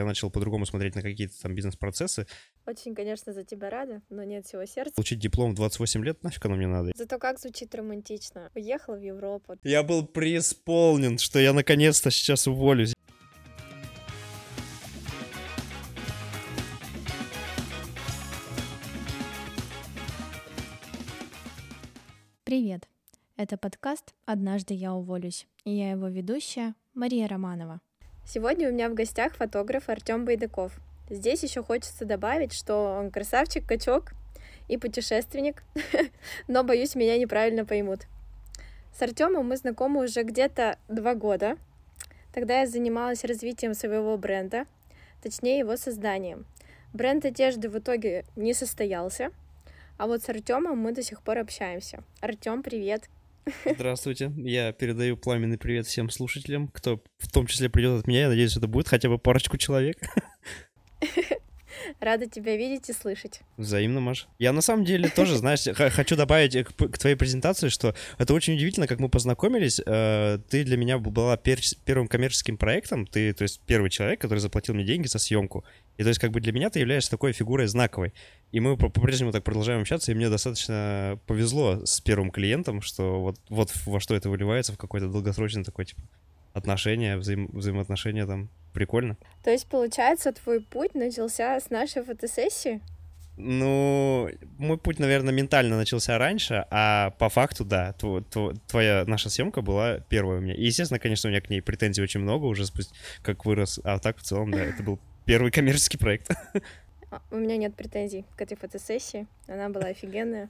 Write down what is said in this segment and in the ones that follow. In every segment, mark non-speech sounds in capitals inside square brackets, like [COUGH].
Я начал по-другому смотреть на какие-то там бизнес-процессы. Очень, конечно, за тебя рада, но нет всего сердца. Получить диплом в 28 лет, нафиг оно мне надо? Зато как звучит романтично. Уехал в Европу. Я был преисполнен, что я наконец-то сейчас уволюсь. Привет! Это подкаст «Однажды я уволюсь» и я его ведущая Мария Романова. Сегодня у меня в гостях фотограф Артем Байдаков. Здесь еще хочется добавить, что он красавчик, качок и путешественник, [LAUGHS] но, боюсь, меня неправильно поймут. С Артемом мы знакомы уже где-то два года. Тогда я занималась развитием своего бренда, точнее его созданием. Бренд одежды в итоге не состоялся, а вот с Артемом мы до сих пор общаемся. Артем, привет! Здравствуйте. Я передаю пламенный привет всем слушателям, кто в том числе придет от меня. Я надеюсь, это будет хотя бы парочку человек. [LAUGHS] Рада тебя видеть и слышать. Взаимно, Маш. Я на самом деле тоже, знаешь, хочу добавить к, к твоей презентации, что это очень удивительно, как мы познакомились. Э, ты для меня была пер первым коммерческим проектом, ты, то есть, первый человек, который заплатил мне деньги за съемку. И то есть, как бы для меня ты являешься такой фигурой знаковой. И мы по-прежнему так продолжаем общаться, и мне достаточно повезло с первым клиентом, что вот, вот во что это выливается, в какой-то долгосрочный такой, типа, отношения, взаим взаимоотношения там прикольно. То есть, получается, твой путь начался с нашей фотосессии? Ну, мой путь, наверное, ментально начался раньше, а по факту, да, тв тв твоя наша съемка была первая у меня. И, естественно, конечно, у меня к ней претензий очень много уже, спустя, как вырос, а так в целом, да, это был первый коммерческий проект. [LAUGHS] А, у меня нет претензий к этой фотосессии, она была офигенная.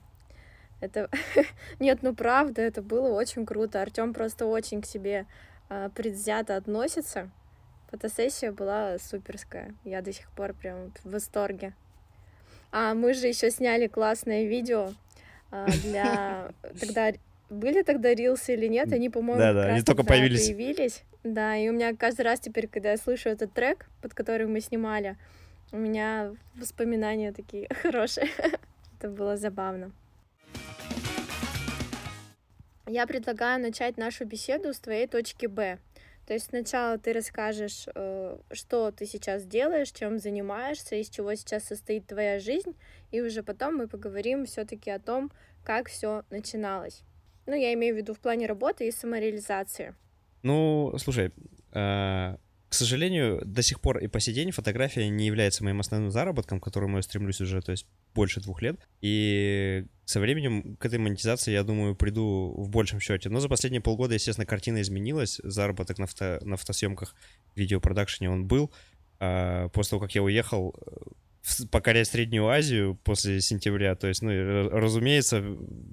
Это... [LAUGHS] Нет, ну правда, это было очень круто. Артем просто очень к себе а, предвзято относится. Фотосессия была суперская. Я до сих пор прям в восторге. А мы же еще сняли классное видео а, для... [LAUGHS] Тогда были тогда рилсы или нет? Они, по-моему, да, да, они только появились. появились. Да, и у меня каждый раз теперь, когда я слышу этот трек, под который мы снимали, у меня воспоминания такие [LAUGHS] хорошие. Это было забавно. Я предлагаю начать нашу беседу с твоей точки Б. То есть сначала ты расскажешь, э, что ты сейчас делаешь, чем занимаешься, из чего сейчас состоит твоя жизнь, и уже потом мы поговорим все-таки о том, как все начиналось. Ну, я имею в виду в плане работы и самореализации. Ну, слушай, э, к сожалению, до сих пор и по сей день фотография не является моим основным заработком, к которому я стремлюсь уже, то есть больше двух лет. И со временем к этой монетизации, я думаю, приду в большем счете. Но за последние полгода, естественно, картина изменилась. Заработок на, фото, на фотосъемках, видеопродакшене он был. А после того, как я уехал э, покорять Среднюю Азию после сентября, то есть, ну, разумеется,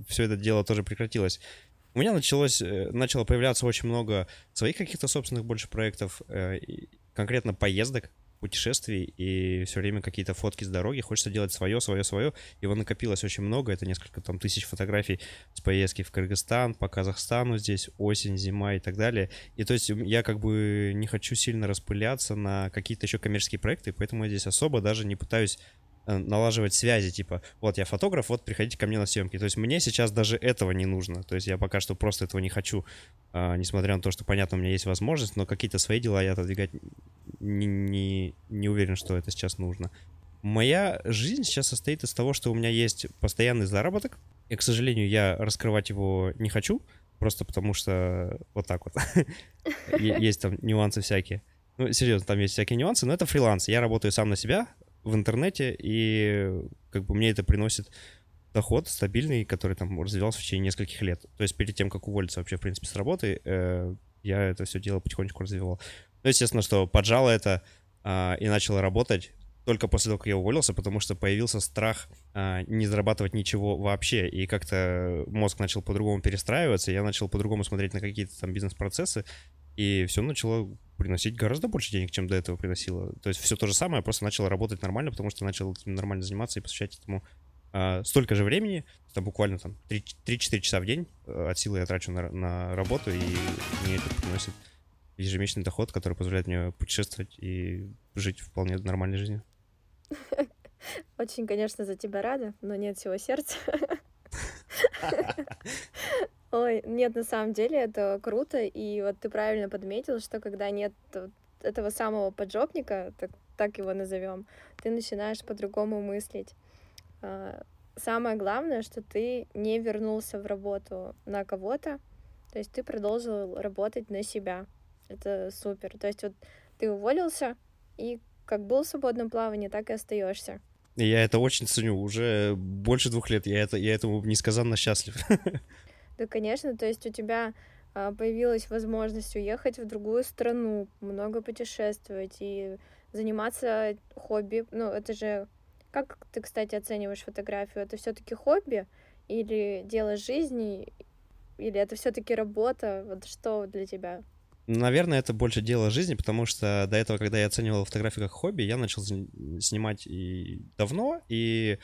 все это дело тоже прекратилось. У меня началось, э, начало появляться очень много своих каких-то собственных больше проектов, э, конкретно поездок, путешествий, и все время какие-то фотки с дороги. Хочется делать свое, свое, свое. Его накопилось очень много. Это несколько там тысяч фотографий с поездки в Кыргызстан, по Казахстану здесь, осень, зима и так далее. И то есть я как бы не хочу сильно распыляться на какие-то еще коммерческие проекты, поэтому я здесь особо даже не пытаюсь налаживать связи, типа, вот я фотограф, вот приходите ко мне на съемки. То есть мне сейчас даже этого не нужно. То есть я пока что просто этого не хочу, а, несмотря на то, что, понятно, у меня есть возможность, но какие-то свои дела я отодвигать не, не, не уверен, что это сейчас нужно. Моя жизнь сейчас состоит из того, что у меня есть постоянный заработок, и, к сожалению, я раскрывать его не хочу, просто потому что вот так вот. [LAUGHS] Есть там нюансы всякие. Ну, серьезно, там есть всякие нюансы, но это фриланс. Я работаю сам на себя, в интернете, и как бы мне это приносит доход стабильный, который там развивался в течение нескольких лет. То есть перед тем, как уволиться вообще, в принципе, с работы, э, я это все дело потихонечку развивал. Ну, естественно, что поджало это э, и начало работать только после того, как я уволился, потому что появился страх э, не зарабатывать ничего вообще, и как-то мозг начал по-другому перестраиваться, я начал по-другому смотреть на какие-то там бизнес-процессы, и все начало приносить гораздо больше денег, чем до этого приносило. То есть все то же самое, просто начал работать нормально, потому что начал этим нормально заниматься и посвящать этому э, столько же времени, там буквально там 3-4 часа в день э, от силы я трачу на, на работу, и мне это приносит ежемесячный доход, который позволяет мне путешествовать и жить вполне нормальной жизнью. [LAUGHS] Очень, конечно, за тебя рада, но нет всего сердца. [LAUGHS] [LAUGHS] Ой, нет, на самом деле это круто, и вот ты правильно подметил, что когда нет этого самого поджопника, так так его назовем, ты начинаешь по-другому мыслить. А, самое главное, что ты не вернулся в работу на кого-то, то есть ты продолжил работать на себя. Это супер. То есть вот ты уволился, и как был в свободном плавании, так и остаешься. Я это очень ценю. Уже больше двух лет я, это, я этому несказанно счастлив. [LAUGHS] Да, конечно. То есть у тебя а, появилась возможность уехать в другую страну, много путешествовать и заниматься хобби. Ну, это же... Как ты, кстати, оцениваешь фотографию? Это все таки хобби или дело жизни, или это все таки работа? Вот что для тебя? Наверное, это больше дело жизни, потому что до этого, когда я оценивал фотографию как хобби, я начал снимать и давно, и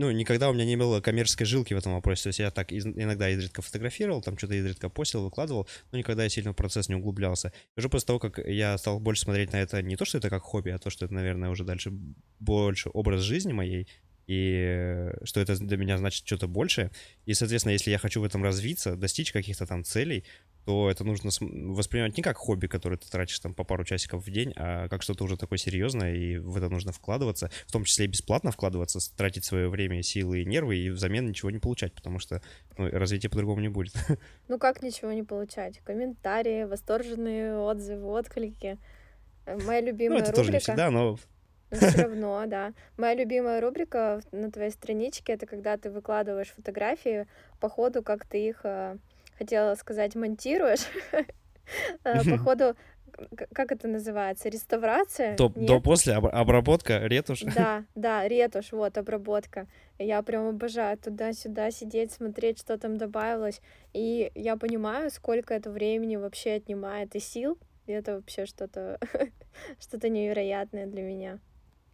ну, никогда у меня не было коммерческой жилки в этом вопросе. То есть я так из, иногда изредка фотографировал, там что-то изредка постил, выкладывал, но никогда я сильно в процесс не углублялся. И уже после того, как я стал больше смотреть на это, не то, что это как хобби, а то, что это, наверное, уже дальше больше образ жизни моей, и что это для меня значит что-то большее. И, соответственно, если я хочу в этом развиться, достичь каких-то там целей, то это нужно воспринимать не как хобби, которое ты тратишь там по пару часиков в день, а как что-то уже такое серьезное, и в это нужно вкладываться, в том числе и бесплатно вкладываться, тратить свое время, силы и нервы, и взамен ничего не получать, потому что ну, развития по-другому не будет. [LAUGHS] Ну как ничего не получать? Комментарии, восторженные отзывы, отклики. Моя любимая ну, это рубрика... тоже не всегда, но [LAUGHS] но все равно, да. Моя любимая рубрика на твоей страничке это когда ты выкладываешь фотографии по ходу, как ты их э, хотела сказать, монтируешь. [LAUGHS] Э, по ходу как это называется, реставрация? До, до после обработка, ретушь? [LAUGHS] Да, да, ретушь, вот, обработка. Я прям обожаю туда-сюда сидеть, смотреть, что там добавилось. И я понимаю, сколько это времени вообще отнимает и сил. И это вообще что-то что-то невероятное для меня.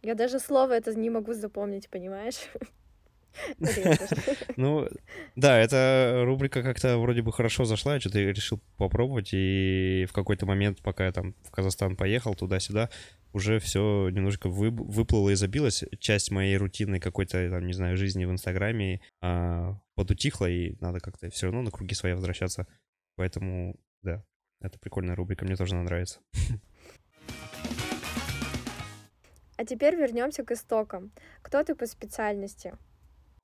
Я даже слово это не могу запомнить, понимаешь? [LAUGHS] [LAUGHS] Ну, да, эта рубрика как-то вроде бы хорошо зашла, я что-то решил попробовать, и в какой-то момент, пока я там в Казахстан поехал, туда-сюда, уже все немножко вы, выплыло и забилось. Часть моей рутинной какой-то, там, не знаю, жизни в Инстаграме а, подутихла, и надо как-то все равно на круги свои возвращаться. Поэтому, да, это прикольная рубрика, мне тоже она нравится. [LAUGHS] А теперь вернемся к истокам. Кто ты по специальности?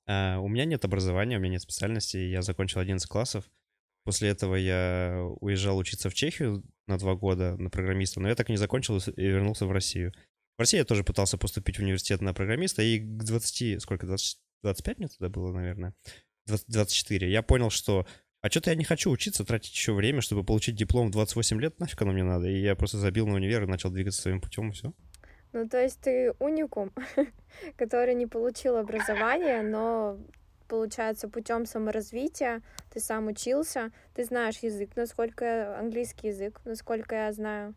А, у меня нет образования, у меня нет специальности. Я закончил 11 классов. После этого я уезжал учиться в Чехию на два года на программиста, но я так и не закончил и вернулся в Россию. В России я тоже пытался поступить в университет на программиста, и к 20, сколько, 20, 25 мне тогда было, наверное, 20, 24, я понял, что а что-то я не хочу учиться, тратить еще время, чтобы получить диплом в 28 лет, нафиг оно мне надо. И я просто забил на универ и начал двигаться своим путем, и все. Ну, то есть ты уникум, [LAUGHS] который не получил образование, но получается, путем саморазвития ты сам учился, ты знаешь язык, насколько английский язык, насколько я знаю.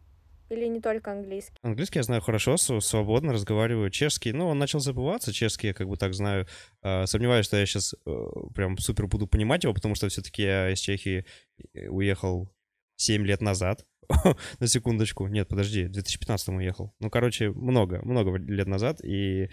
Или не только английский? Английский я знаю хорошо, свободно разговариваю. Чешский, ну, он начал забываться. Чешский я как бы так знаю. А, сомневаюсь, что я сейчас э, прям супер буду понимать его, потому что все-таки я из Чехии э, уехал 7 лет назад. [LAUGHS] на секундочку. Нет, подожди, в 2015 уехал. Ну, короче, много, много лет назад, и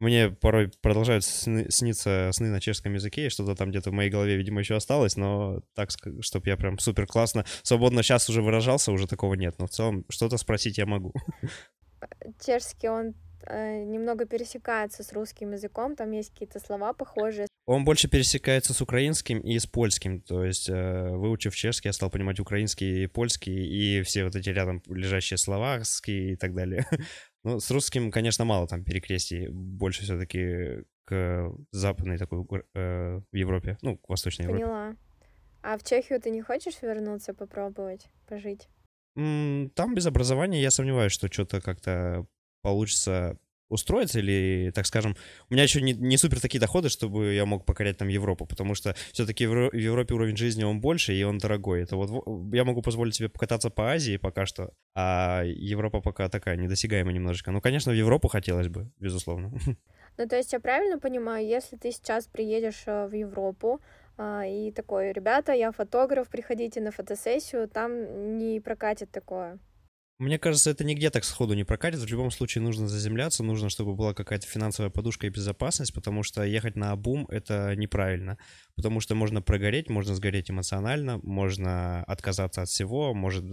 мне порой продолжают сны, сниться сны на чешском языке, и что-то там где-то в моей голове, видимо, еще осталось, но так, чтобы я прям супер классно, свободно сейчас уже выражался, уже такого нет. Но в целом что-то спросить я могу. [LAUGHS] Чешский, он э, немного пересекается с русским языком, там есть какие-то слова похожие. Он больше пересекается с украинским и с польским. То есть, э, выучив чешский, я стал понимать украинский и польский, и все вот эти рядом лежащие словацкие и так далее. [LAUGHS] Ну, с русским, конечно, мало там перекрестий. Больше все-таки к западной такой э, Европе, ну, к восточной Поняла. Европе. Поняла. А в Чехию ты не хочешь вернуться, попробовать, пожить? Там без образования я сомневаюсь, что что-то как-то получится устроиться или, так скажем, у меня еще не, не супер такие доходы, чтобы я мог покорять там Европу, потому что все-таки в Европе уровень жизни он больше и он дорогой. Это вот я могу позволить себе покататься по Азии пока что, а Европа пока такая недосягаемая немножечко. Ну, конечно, в Европу хотелось бы, безусловно. [LAUGHS] Ну, то есть я правильно понимаю, если ты сейчас приедешь э, в Европу, а, и такой, ребята, я фотограф, приходите на фотосессию, там не прокатит такое. Мне кажется, это нигде так сходу не прокатит. В любом случае нужно заземляться, нужно, чтобы была какая-то финансовая подушка и безопасность, потому что ехать на обум — это неправильно. Потому что можно прогореть, можно сгореть эмоционально, можно отказаться от всего, может э,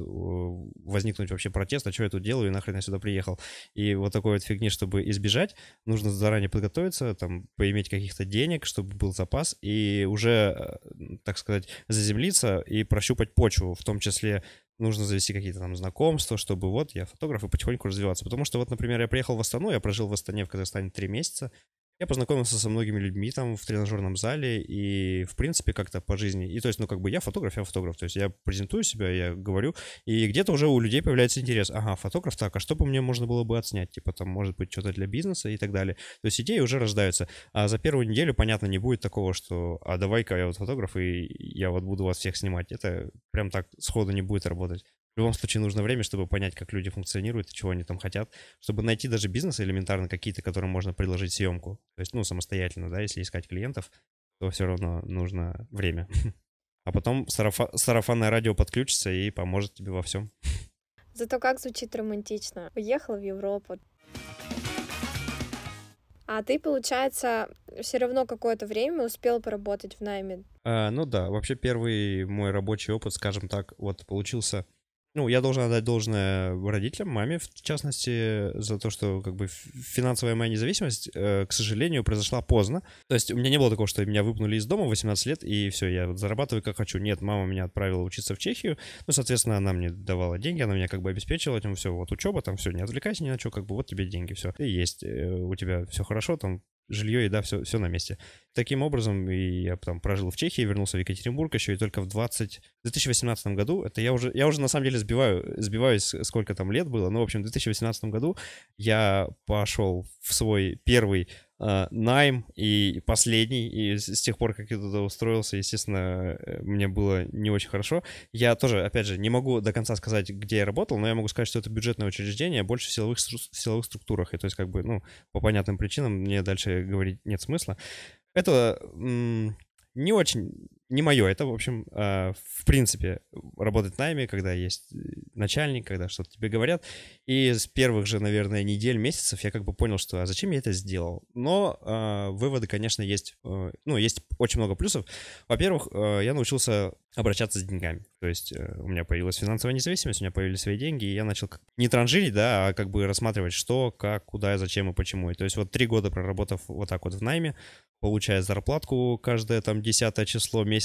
возникнуть вообще протест, а что я тут делаю и нахрен я сюда приехал. И вот такой вот фигни, чтобы избежать, нужно заранее подготовиться, там, поиметь каких-то денег, чтобы был запас, и уже, э, так сказать, заземлиться и прощупать почву, в том числе нужно завести какие-то там знакомства, чтобы вот я фотограф и потихоньку развиваться. Потому что вот, например, я приехал в Астану, я прожил в Астане в Казахстане три месяца, я познакомился со многими людьми там в тренажерном зале и, в принципе, как-то по жизни. И то есть, ну, как бы я фотограф, я фотограф. То есть я презентую себя, я говорю, и где-то уже у людей появляется интерес. Ага, фотограф, так, а что бы мне можно было бы отснять? Типа там, может быть, что-то для бизнеса и так далее. То есть идеи уже рождаются. А за первую неделю, понятно, не будет такого, что, а давай-ка я вот фотограф, и я вот буду вас всех снимать. Это прям так сходу не будет работать. В любом случае нужно время, чтобы понять, как люди функционируют и чего они там хотят, чтобы найти даже бизнес элементарно какие-то, которым можно предложить съемку. То есть, ну, самостоятельно, да, если искать клиентов, то все равно нужно время. [LAUGHS] А потом сарафа- сарафанное радио подключится и поможет тебе во всем. Зато как звучит романтично. Уехала в Европу. А ты, получается, все равно какое-то время успел поработать в найме? А, ну да, вообще первый мой рабочий опыт, скажем так, вот получился ну, я должен отдать должное родителям, маме, в частности, за то, что как бы финансовая моя независимость, э, к сожалению, произошла поздно. То есть у меня не было такого, что меня выпнули из дома в 18 лет, и все, я зарабатываю как хочу. Нет, мама меня отправила учиться в Чехию, ну, соответственно, она мне давала деньги, она меня как бы обеспечила этим, все, вот учеба, там все, не отвлекайся ни на что, как бы вот тебе деньги, все. И есть, э, у тебя все хорошо, там жилье, еда, все, все на месте. Таким образом, и я там прожил в Чехии, вернулся в Екатеринбург еще, и только в 20... 2018 году, это я уже, я уже на самом деле сбиваю, сбиваюсь, сколько там лет было, но, в общем, в 2018 году я пошел в свой первый э, найм и последний, и с, с тех пор, как я туда устроился, естественно, э, мне было не очень хорошо. Я тоже, опять же, не могу до конца сказать, где я работал, но я могу сказать, что это бюджетное учреждение, больше в силовых, в силовых структурах, и то есть как бы, ну, по понятным причинам мне дальше говорить нет смысла. Это не очень не мое. Это, в общем, э, в принципе, работать в найме, когда есть э, начальник, когда что-то тебе говорят. И с первых же, наверное, недель, месяцев я как бы понял, что а зачем я это сделал. Но э, выводы, конечно, есть. Ну, есть очень много плюсов. Во-первых, я научился обращаться с деньгами. То есть у меня появилась финансовая независимость, у меня появились свои деньги, и я начал не транжирить, да, а как бы рассматривать, что, как, куда, зачем и почему. И то есть вот три года проработав вот так вот в найме, получая зарплатку каждое там десятое число месяца,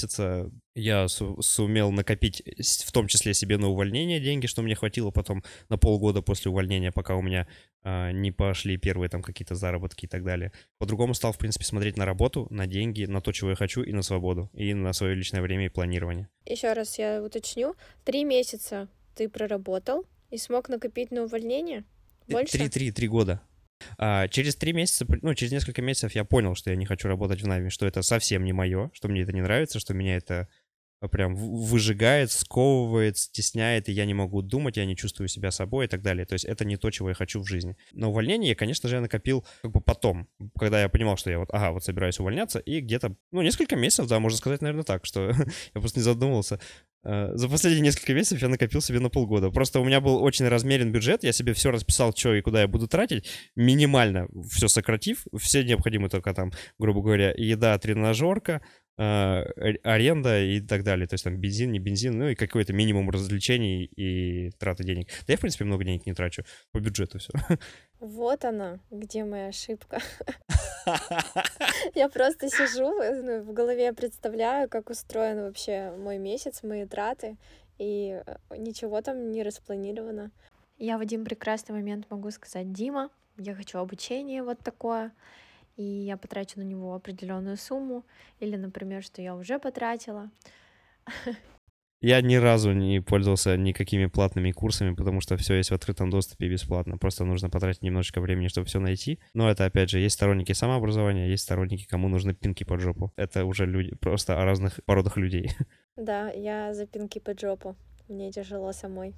я су- сумел накопить в том числе себе на увольнение деньги, что мне хватило потом на полгода после увольнения, пока у меня а, не пошли первые там какие-то заработки и так далее. По-другому стал, в принципе, смотреть на работу, на деньги, на то, чего я хочу, и на свободу, и на свое личное время и планирование. Еще раз я уточню. Три месяца ты проработал и смог накопить на увольнение? Больше? Три, три, три года. А, через три месяца, ну, через несколько месяцев я понял, что я не хочу работать в найме, что это совсем не мое, что мне это не нравится, что меня это прям выжигает, сковывает, стесняет, и я не могу думать, я не чувствую себя собой и так далее. То есть это не то, чего я хочу в жизни. На увольнение, конечно же, я накопил как бы потом, когда я понимал, что я вот, ага, вот собираюсь увольняться, и где-то, ну, несколько месяцев, да, можно сказать, наверное, так, что [LAUGHS] я просто не задумывался. Э, за последние несколько месяцев я накопил себе на полгода. Просто у меня был очень размерен бюджет, я себе все расписал, что и куда я буду тратить, минимально все сократив, все необходимые только там, грубо говоря, еда, тренажерка, аренда и так далее. То есть там бензин, не бензин, ну и какой-то минимум развлечений и траты денег. Да я, в принципе, много денег не трачу. По бюджету все. Вот она, где моя ошибка. [LAUGHS] Я просто сижу, ну, в голове представляю, как устроен вообще мой месяц, мои траты, и э, ничего там не распланировано. Я в один прекрасный момент могу сказать, Дима, я хочу обучение вот такое, и я потрачу на него определенную сумму, или, например, что я уже потратила. [LAUGHS] Я ни разу не пользовался никакими платными курсами, потому что все есть в открытом доступе бесплатно. Просто нужно потратить немножечко времени, чтобы все найти. Но это, опять же, есть сторонники самообразования, есть сторонники, кому нужны пинки под жопу. Это уже люди, просто о разных породах людей. [LAUGHS] Да, я за пинки под жопу. Мне тяжело самой.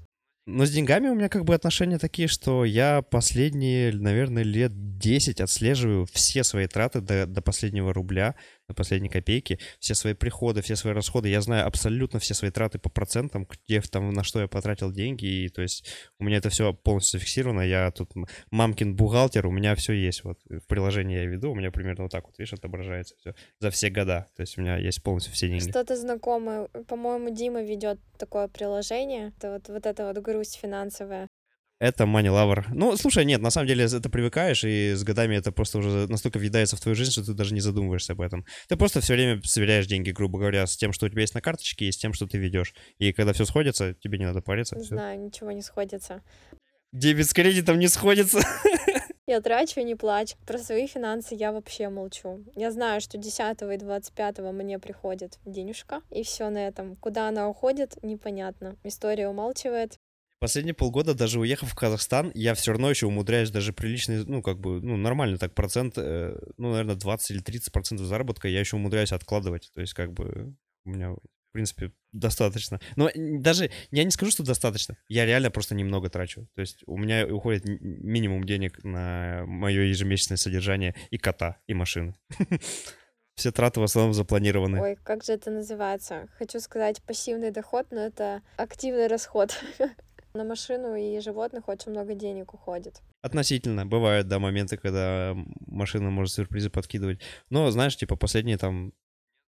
Но с деньгами у меня как бы отношения такие, что я последние, наверное, лет 10 отслеживаю все свои траты до, до последнего рубля. На последней копейке, все свои приходы, все свои расходы, я знаю абсолютно все свои траты по процентам, где там, на что я потратил деньги, и то есть у меня это все полностью зафиксировано, я тут мамкин бухгалтер, у меня все есть, вот в приложении я веду, у меня примерно вот так вот, видишь, отображается все за все года, то есть у меня есть полностью все деньги. Что-то знакомое, по-моему, Дима ведет такое приложение, это вот, вот эта вот грусть финансовая. Это money lover. Ну, слушай, нет, на самом деле это привыкаешь, и с годами это просто уже настолько въедается в твою жизнь, что ты даже не задумываешься об этом. Ты просто все время сверяешь деньги, грубо говоря, с тем, что у тебя есть на карточке, и с тем, что ты ведешь. И когда все сходится, тебе не надо париться. Не знаю, ничего не сходится. Дебет с кредитом не сходится. [LAUGHS] Я трачу и не плачу. Про свои финансы я вообще молчу. Я знаю, что 10 и 25 мне приходит денежка, и все на этом. Куда она уходит, непонятно. История умалчивает. Последние полгода, даже уехав в Казахстан, я все равно еще умудряюсь даже приличный, ну, как бы, ну, нормально так процент, э, ну, наверное, 20 или 30 процентов заработка я еще умудряюсь откладывать. То есть, как бы, у меня, в принципе, достаточно. Но даже, я не скажу, что достаточно. Я реально просто немного трачу. То есть, у меня уходит минимум денег на мое ежемесячное содержание и кота, и машины. [LAUGHS] Все траты в основном запланированы. Ой, как же это называется? Хочу сказать пассивный доход, но это активный расход. [LAUGHS] На машину и животных очень много денег уходит. Относительно. Бывают, да, моменты, когда машина может сюрпризы подкидывать. Но, знаешь, типа, последние там...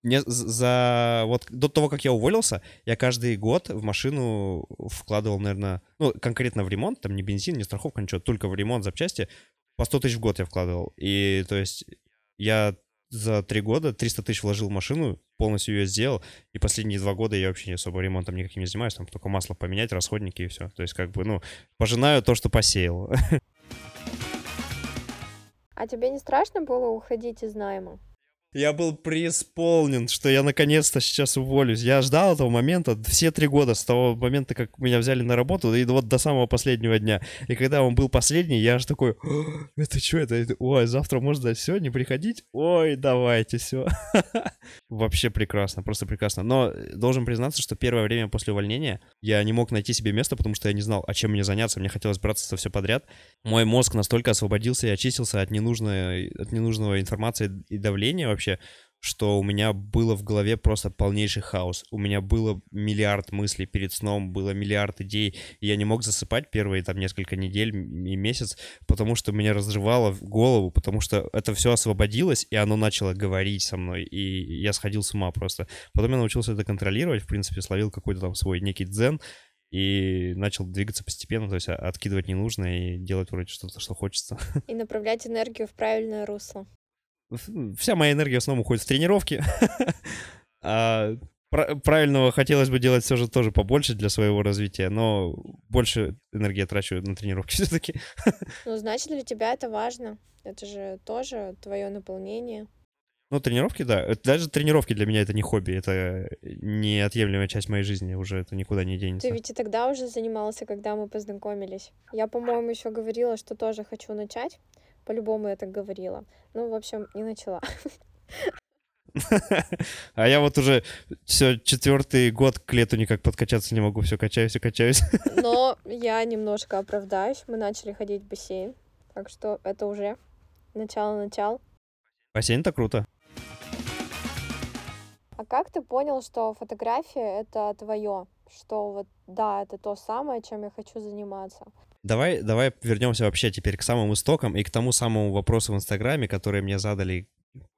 Не, за... Вот до того, как я уволился, я каждый год в машину вкладывал, наверное... Ну, конкретно в ремонт, там не бензин, не страховка, ничего, только в ремонт запчасти. По 100 тысяч в год я вкладывал. И, то есть, я за три года 300 тысяч вложил в машину, полностью ее сделал, и последние два года я вообще не особо ремонтом никаким не занимаюсь, там только масло поменять, расходники и все. То есть, как бы, ну, пожинаю то, что посеял. [LAUGHS] А тебе не страшно было уходить из найма? Я был преисполнен, что я наконец-то сейчас уволюсь. Я ждал этого момента все три года, с того момента, как меня взяли на работу, и вот до самого последнего дня. И когда он был последний, я аж такой, «О, это что это? Ой, завтра можно не приходить? Ой, давайте, все. [LAUGHS] Вообще прекрасно, просто прекрасно. Но должен признаться, что первое время после увольнения я не мог найти себе место, потому что я не знал, а чем мне заняться. Мне хотелось браться за все подряд. Мой мозг настолько освободился и очистился от ненужной, от ненужного информации и давления вообще, что у меня было в голове просто полнейший хаос. У меня было миллиард мыслей перед сном, было миллиард идей, и я не мог засыпать первые там несколько недель и месяц, потому что меня разрывало в голову, потому что это все освободилось, и оно начало говорить со мной, и я сходил с ума просто. Потом я научился это контролировать, в принципе, словил какой-то там свой некий дзен, и начал двигаться постепенно, то есть а- откидывать ненужное и делать вроде что-то, что хочется. И направлять энергию в правильное русло. Вся моя энергия в основном уходит в тренировки. [LAUGHS] А пра- правильного хотелось бы делать все же тоже побольше для своего развития, но больше энергии я трачу на тренировки [LAUGHS] все-таки. Ну, значит, для тебя это важно. Это же тоже твое наполнение. Ну, тренировки, да. Это Даже тренировки для меня это не хобби, это неотъемлемая часть моей жизни, уже это никуда не денется. Ты ведь и тогда уже занимался, когда мы познакомились. Я, по-моему, еще говорила, что тоже хочу начать. По-любому я так говорила. Ну, в общем, не начала. [LAUGHS] А я вот уже все четвертый год к лету никак подкачаться не могу, все качаюсь и качаюсь. [LAUGHS] Но я немножко оправдаюсь. Мы начали ходить в бассейн. Так что это уже начало-начал. Бассейн-то круто. А как ты понял, что фотография — это твое? Что вот, да, это то самое, чем я хочу заниматься? Давай, давай вернемся вообще теперь к самым истокам и к тому самому вопросу в Инстаграме, который мне задали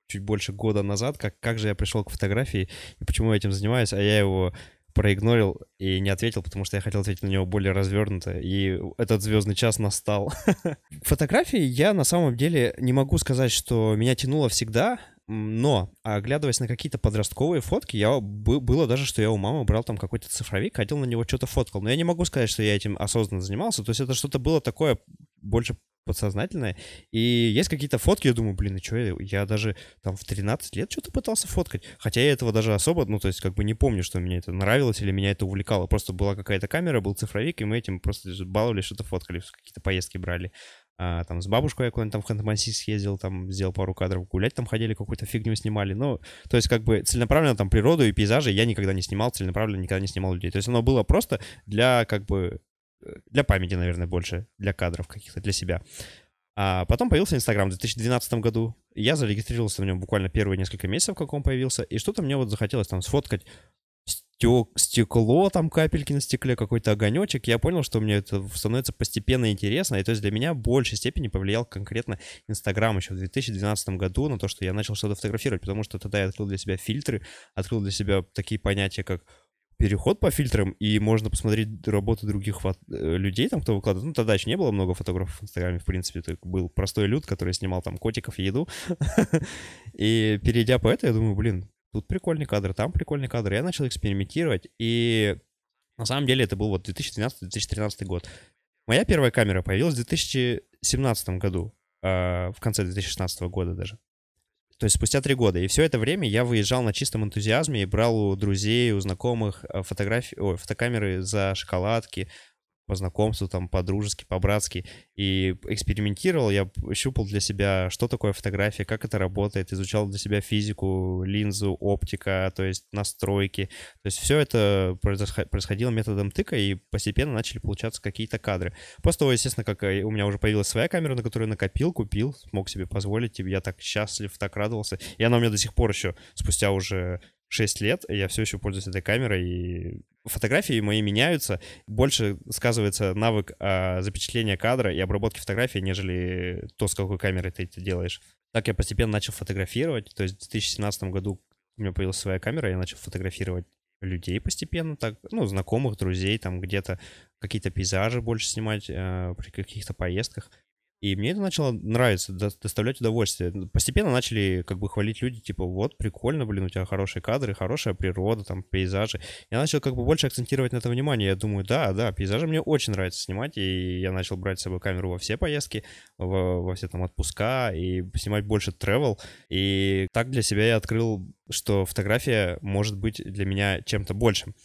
чуть больше года назад, как, как же я пришел к фотографии и почему я этим занимаюсь, а я его проигнорил и не ответил, потому что я хотел ответить на него более развернуто, и этот звездный час настал. [LAUGHS] Фотографии я на самом деле не могу сказать, что меня тянуло всегда, но, оглядываясь на какие-то подростковые фотки, я, бы- было даже, что я у мамы брал там какой-то цифровик, ходил на него, что-то фоткал. Но я не могу сказать, что я этим осознанно занимался. То есть это что-то было такое больше подсознательное. И есть какие-то фотки, я думаю, блин, и что я, я даже там в 13 лет что-то пытался фоткать. Хотя я этого даже особо, ну, то есть как бы не помню, что мне это нравилось или меня это увлекало. Просто была какая-то камера, был цифровик, и мы этим просто баловали, что-то фоткали, какие-то поездки брали. А, там с бабушкой я куда-нибудь там в Ханты-Мансийск съездил, там сделал пару кадров, гулять там ходили, какую-то фигню снимали. Ну, то есть как бы целенаправленно там природу и пейзажи я никогда не снимал, целенаправленно никогда не снимал людей. То есть оно было просто для как бы э, для памяти, наверное, больше, для кадров каких-то, для себя. А потом появился Инстаграм в 2012 году. Я зарегистрировался в нем буквально первые несколько месяцев, как он появился, и что-то мне вот захотелось там сфоткать стек, стекло, там капельки на стекле, какой-то огонечек. Я понял, что мне это становится постепенно интересно, и то есть для меня в большей степени повлиял конкретно Инстаграм еще в 2012 году на то, что я начал что-то фотографировать, потому что тогда я открыл для себя фильтры, открыл для себя такие понятия, как переход по фильтрам, и можно посмотреть работы других фото- э, людей, там, кто выкладывает. Ну, тогда еще не было много фотографов в Инстаграме, в принципе, это был простой люд, который снимал там котиков и еду. [LAUGHS] И перейдя по это, я думаю, блин, тут прикольный кадр, там прикольный кадр. Я начал экспериментировать, и на самом деле это был вот 2012-2013 год. Моя первая камера появилась в 2017 году, а, в конце 2016 года даже. То есть спустя три года. И все это время я выезжал на чистом энтузиазме и брал у друзей, у знакомых э, фотографии, ой, фотокамеры за шоколадки, по знакомству, там, по-дружески, по-братски, и экспериментировал, я щупал для себя, что такое фотография, как это работает, изучал для себя физику, линзу, оптика, то есть настройки, то есть все это происходило методом тыка, и постепенно начали получаться какие-то кадры. После того, естественно, как э, у меня уже появилась своя камера, на которую накопил, купил, смог себе позволить, я так счастлив, так радовался, и она у меня до сих пор еще, спустя уже 6 лет, я все еще пользуюсь этой камерой, и фотографии мои меняются. Больше сказывается навык а, запечатления кадра и обработки фотографии, нежели то, с какой камерой ты это делаешь. Так я постепенно начал фотографировать. То есть в 2017 году у меня появилась своя камера, я начал фотографировать людей постепенно, так, ну, знакомых, друзей, там где-то какие-то пейзажи больше снимать э, при каких-то поездках. И мне это начало нравиться, доставлять удовольствие. Постепенно начали как бы хвалить люди, типа, вот, прикольно, блин, у тебя хорошие кадры, хорошая природа, там, пейзажи. Я начал как бы больше акцентировать на это внимание. Я думаю, да, да, пейзажи мне очень нравится снимать, и я начал брать с собой камеру во все поездки, во, во все там отпуска, и снимать больше travel. И так для себя я открыл, что фотография может быть для меня чем-то большим.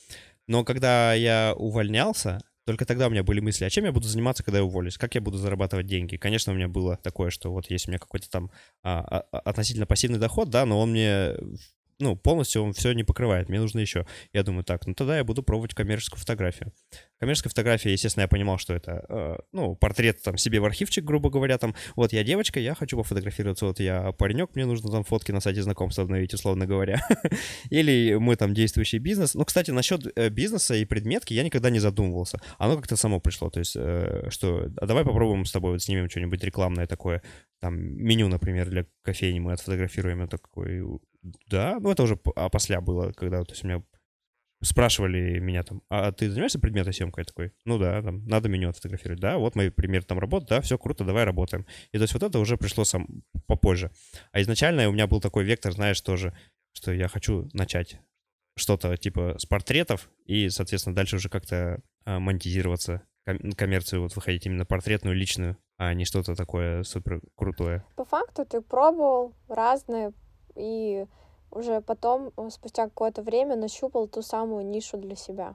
Но когда я увольнялся, только тогда у меня были мысли, а чем я буду заниматься, когда я уволюсь? Как я буду зарабатывать деньги? Конечно, у меня было такое, что вот есть у меня какой-то там а, а, относительно пассивный доход, да, но он мне ну, полностью он все не покрывает, мне нужно еще. Я думаю, так, ну тогда я буду пробовать коммерческую фотографию. Коммерческая фотография, естественно, я понимал, что это, э, ну, портрет там себе в архивчик, грубо говоря, там, вот я девочка, я хочу пофотографироваться, вот я паренек, мне нужно там фотки на сайте знакомства обновить, условно говоря. [LAUGHS] Или мы там действующий бизнес. Ну, кстати, насчет э, бизнеса и предметки я никогда не задумывался. Оно как-то само пришло, то есть, э, что, а давай попробуем с тобой снимем что-нибудь рекламное такое, там, меню, например, для кофейни мы отфотографируем, это такой да, ну это уже опосля было, когда то есть у меня спрашивали меня там, а ты занимаешься предметной съемкой? Я такой, ну да, там, надо меню отфотографировать. Да, вот мои пример там работы, да, все круто, давай работаем. И то есть вот это уже пришло сам попозже. А изначально у меня был такой вектор, знаешь, тоже, что я хочу начать что-то типа с портретов и, соответственно, дальше уже как-то а, монетизироваться, ком- коммерцию вот выходить именно портретную, личную, а не что-то такое супер крутое. По факту ты пробовал разные и уже потом, э, спустя какое-то время, нащупал ту самую нишу для себя.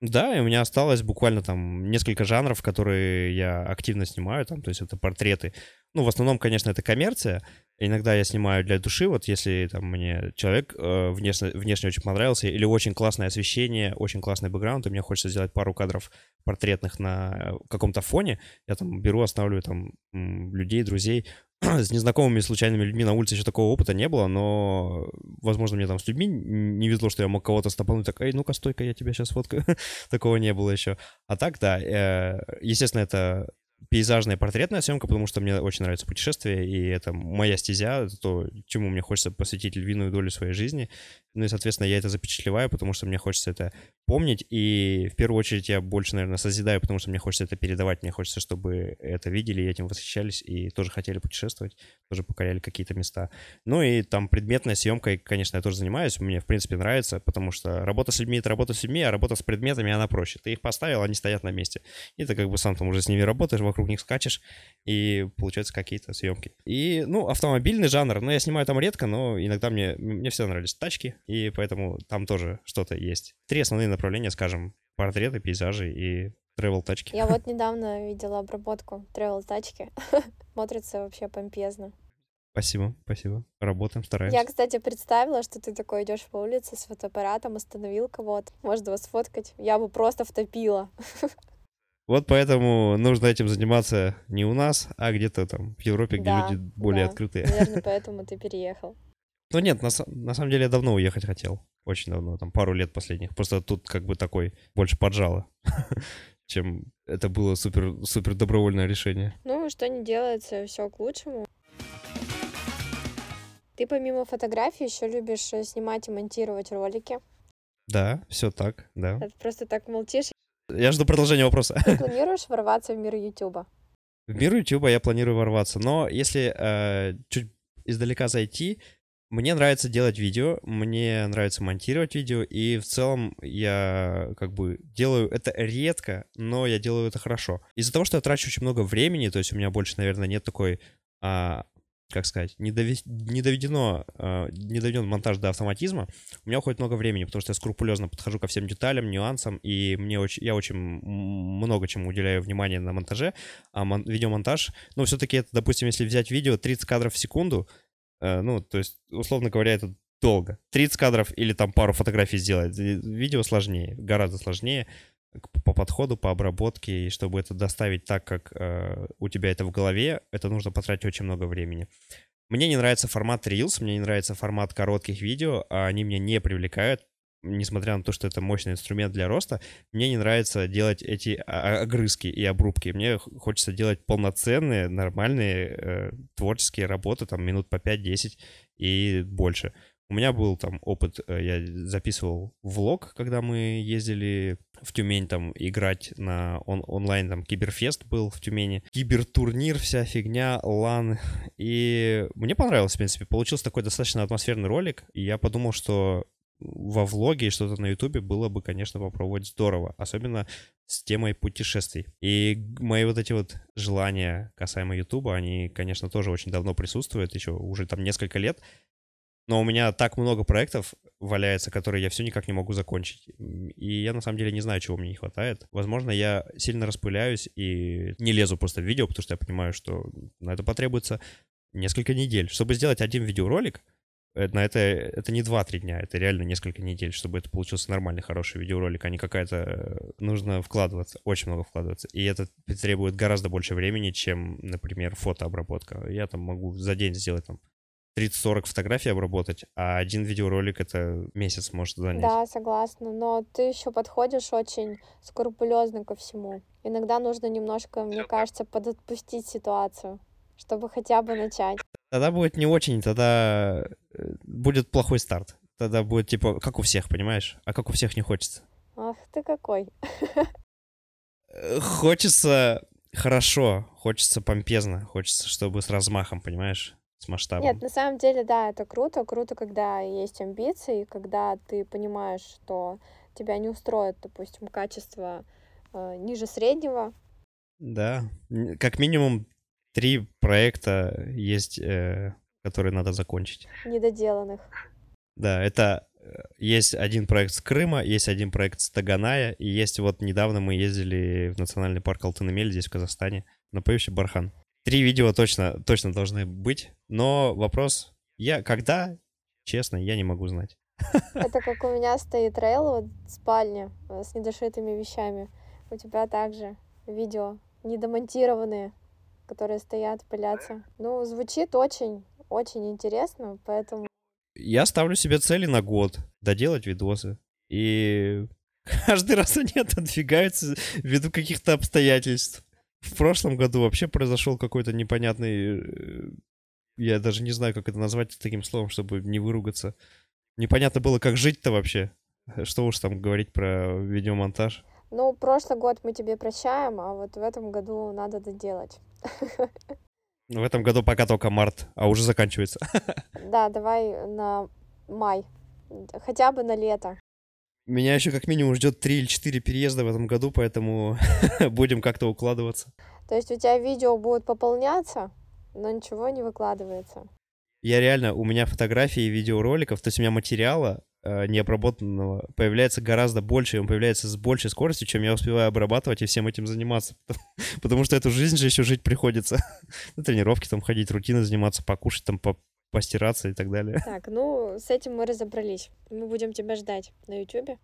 Да, и у меня осталось буквально там несколько жанров, которые я активно снимаю, там, то есть это портреты. Ну, в основном, конечно, это коммерция. Иногда я снимаю для души, вот если там мне человек э, внешне, внешне очень понравился, или очень классное освещение, очень классный бэкграунд, и мне хочется сделать пару кадров портретных на каком-то фоне, я там беру, останавливаю там людей, друзей, [CLEARS THROAT] с незнакомыми случайными людьми на улице еще такого опыта не было, но, возможно, мне там с людьми не везло, что я мог кого-то стопануть, так, эй, ну-ка, стойка, я тебя сейчас фоткаю. [LAUGHS] Такого не было еще. А так, да, э, естественно, это пейзажная портретная съемка, потому что мне очень нравится путешествие, и это моя стезя, это то, чему мне хочется посвятить львиную долю своей жизни. Ну и, соответственно, я это запечатлеваю, потому что мне хочется это помнить, и в первую очередь я больше, наверное, созидаю, потому что мне хочется это передавать, мне хочется, чтобы это видели и этим восхищались, и тоже хотели путешествовать, тоже покоряли какие-то места. Ну и там предметной съемкой, конечно, я тоже занимаюсь, мне, в принципе, нравится, потому что работа с людьми — это работа с людьми, а работа с предметами, она проще. Ты их поставил, они стоят на месте. И ты как бы сам там уже с ними работаешь, вокруг них скачешь, и получаются какие-то съемки. И, ну, автомобильный жанр, ну, я снимаю там редко, но иногда мне, мне всегда нравились тачки, и поэтому там тоже что-то есть. Три основные направления, скажем, портреты, пейзажи и travel тачки. Я вот [LAUGHS] недавно видела обработку travel тачки. [LAUGHS] Смотрится вообще помпезно. Спасибо, спасибо. Работаем, стараемся. Я, кстати, представила, что ты такой идешь по улице с фотоаппаратом, остановил кого-то, можно вас сфоткать. Я бы просто втопила. [LAUGHS] Вот поэтому нужно этим заниматься не у нас, а где-то там в Европе, где Да, люди более да. открытые. Наверное, [LAUGHS] поэтому ты переехал. Ну нет, на, на самом деле я давно уехать хотел. Очень давно, там пару лет последних. Просто тут как бы такой больше поджало, [LAUGHS] чем это было супер, супер добровольное решение. Ну, что не делается, все к лучшему. Ты помимо фотографий еще любишь э, снимать и монтировать ролики. Да, все так, да. Это просто так молчишь. Я жду продолжения вопроса. Ты [LAUGHS] планируешь ворваться в мир Ютуба? В мир Ютуба я планирую ворваться, но если э, чуть издалека зайти, мне нравится делать видео, мне нравится монтировать видео, и в целом я как бы делаю это редко, но я делаю это хорошо. Из-за того, что я трачу очень много времени, то есть у меня больше, наверное, нет такой, а, как сказать, не, дове- не доведено, а, не доведен монтаж до автоматизма, у меня уходит много времени, потому что я скрупулезно подхожу ко всем деталям, нюансам, и мне очень, я очень много чему уделяю внимание на монтаже, а мон- видеомонтаж, ну, все-таки это, допустим, если взять видео 30 кадров в секунду, э, ну, то есть, условно говоря, это долго. 30 кадров или там пару фотографий сделать. И Видео сложнее, гораздо сложнее по подходу, по обработке, и чтобы это доставить так, как э, у тебя это в голове, это нужно потратить очень много времени. Мне не нравится формат Reels, мне не нравится формат коротких видео, а они меня не привлекают, несмотря на то, что это мощный инструмент для роста, мне не нравится делать эти а- огрызки и обрубки. Мне хочется делать полноценные, нормальные э, творческие работы, там минут по 5-10 и больше. У меня был там опыт, э, я записывал влог, когда мы ездили в Тюмень там играть на он- онлайн, там Киберфест был в Тюмени, кибертурнир, вся фигня, лан, и мне понравилось, в принципе, получился такой достаточно атмосферный ролик, и я подумал, что во влоге и что-то на ютубе было бы, конечно, попробовать здорово, особенно с темой путешествий. И мои вот эти вот желания касаемо ютуба, они, конечно, тоже очень давно присутствуют, еще уже там несколько лет, но у меня так много проектов валяется, которые я все никак не могу закончить. И я на самом деле не знаю, чего мне не хватает. Возможно, я сильно распыляюсь и не лезу просто в видео, потому что я понимаю, что на это потребуется несколько недель. Чтобы сделать один видеоролик, э, на это, это не 2-3 дня, это реально несколько недель, чтобы это получился нормальный, хороший видеоролик, а не какая-то... э, Нужно вкладываться, очень много вкладываться. И это требует гораздо больше времени, чем, например, фотообработка. Я там могу за день сделать там 30-40 фотографий обработать, а один видеоролик это месяц может занять. Да, согласна. Но ты еще подходишь очень скрупулезно ко всему. Иногда нужно немножко, мне кажется, подотпустить ситуацию, чтобы хотя бы начать. Тогда будет не очень, тогда э, будет плохой старт. Тогда будет типа, как у всех, понимаешь? А как у всех не хочется. Ах ты какой. [LAUGHS] Э, Хочется хорошо, хочется помпезно, хочется, чтобы с размахом, понимаешь? С масштабом. Нет, на самом деле, да, это круто. Круто, когда есть амбиции, когда ты понимаешь, что тебя не устроит, допустим, качество э, ниже среднего. Да. Как минимум три проекта есть, э, которые надо закончить. недоделанных. Да, это э, есть один проект с Крыма, есть один проект с Таганая, и есть вот недавно мы ездили в национальный парк Алтынемель здесь, в Казахстане, на поющий бархан. Три видео точно, точно должны быть, но вопрос, я когда, честно, я не могу знать. [LAUGHS] Это как у меня стоит рейл вот в спальне э, с недошитыми вещами. У тебя также видео недомонтированные, которые стоят, пылятся. Ну, звучит очень, очень интересно, поэтому Я ставлю себе цели на год, доделать видосы, и [LAUGHS] каждый раз они отодвигаются ввиду каких-то обстоятельств. В прошлом году вообще произошел какой-то непонятный... э, Я даже не знаю, как это назвать таким словом, чтобы не выругаться. Непонятно было, как жить-то вообще. Что уж там говорить про видеомонтаж. Ну, прошлый год мы тебе прощаем, а вот в этом году надо доделать. В этом году пока только март, а уже заканчивается. Да, давай на май. Хотя бы на лето. Меня еще как минимум ждет 3 или 4 переезда в этом году, поэтому [LAUGHS] будем как-то укладываться. То есть у тебя видео будет пополняться, но ничего не выкладывается. Я реально, у меня фотографии и видеороликов, то есть у меня материала э, необработанного появляется гораздо больше, и он появляется с большей скоростью, чем я успеваю обрабатывать и всем этим заниматься. [LAUGHS] Потому что эту жизнь же еще жить приходится. [LAUGHS] На тренировки там ходить, рутины заниматься, покушать там, по- постираться и так далее. [LAUGHS] Так, ну, с этим мы разобрались. Мы будем тебя ждать на Ютубе.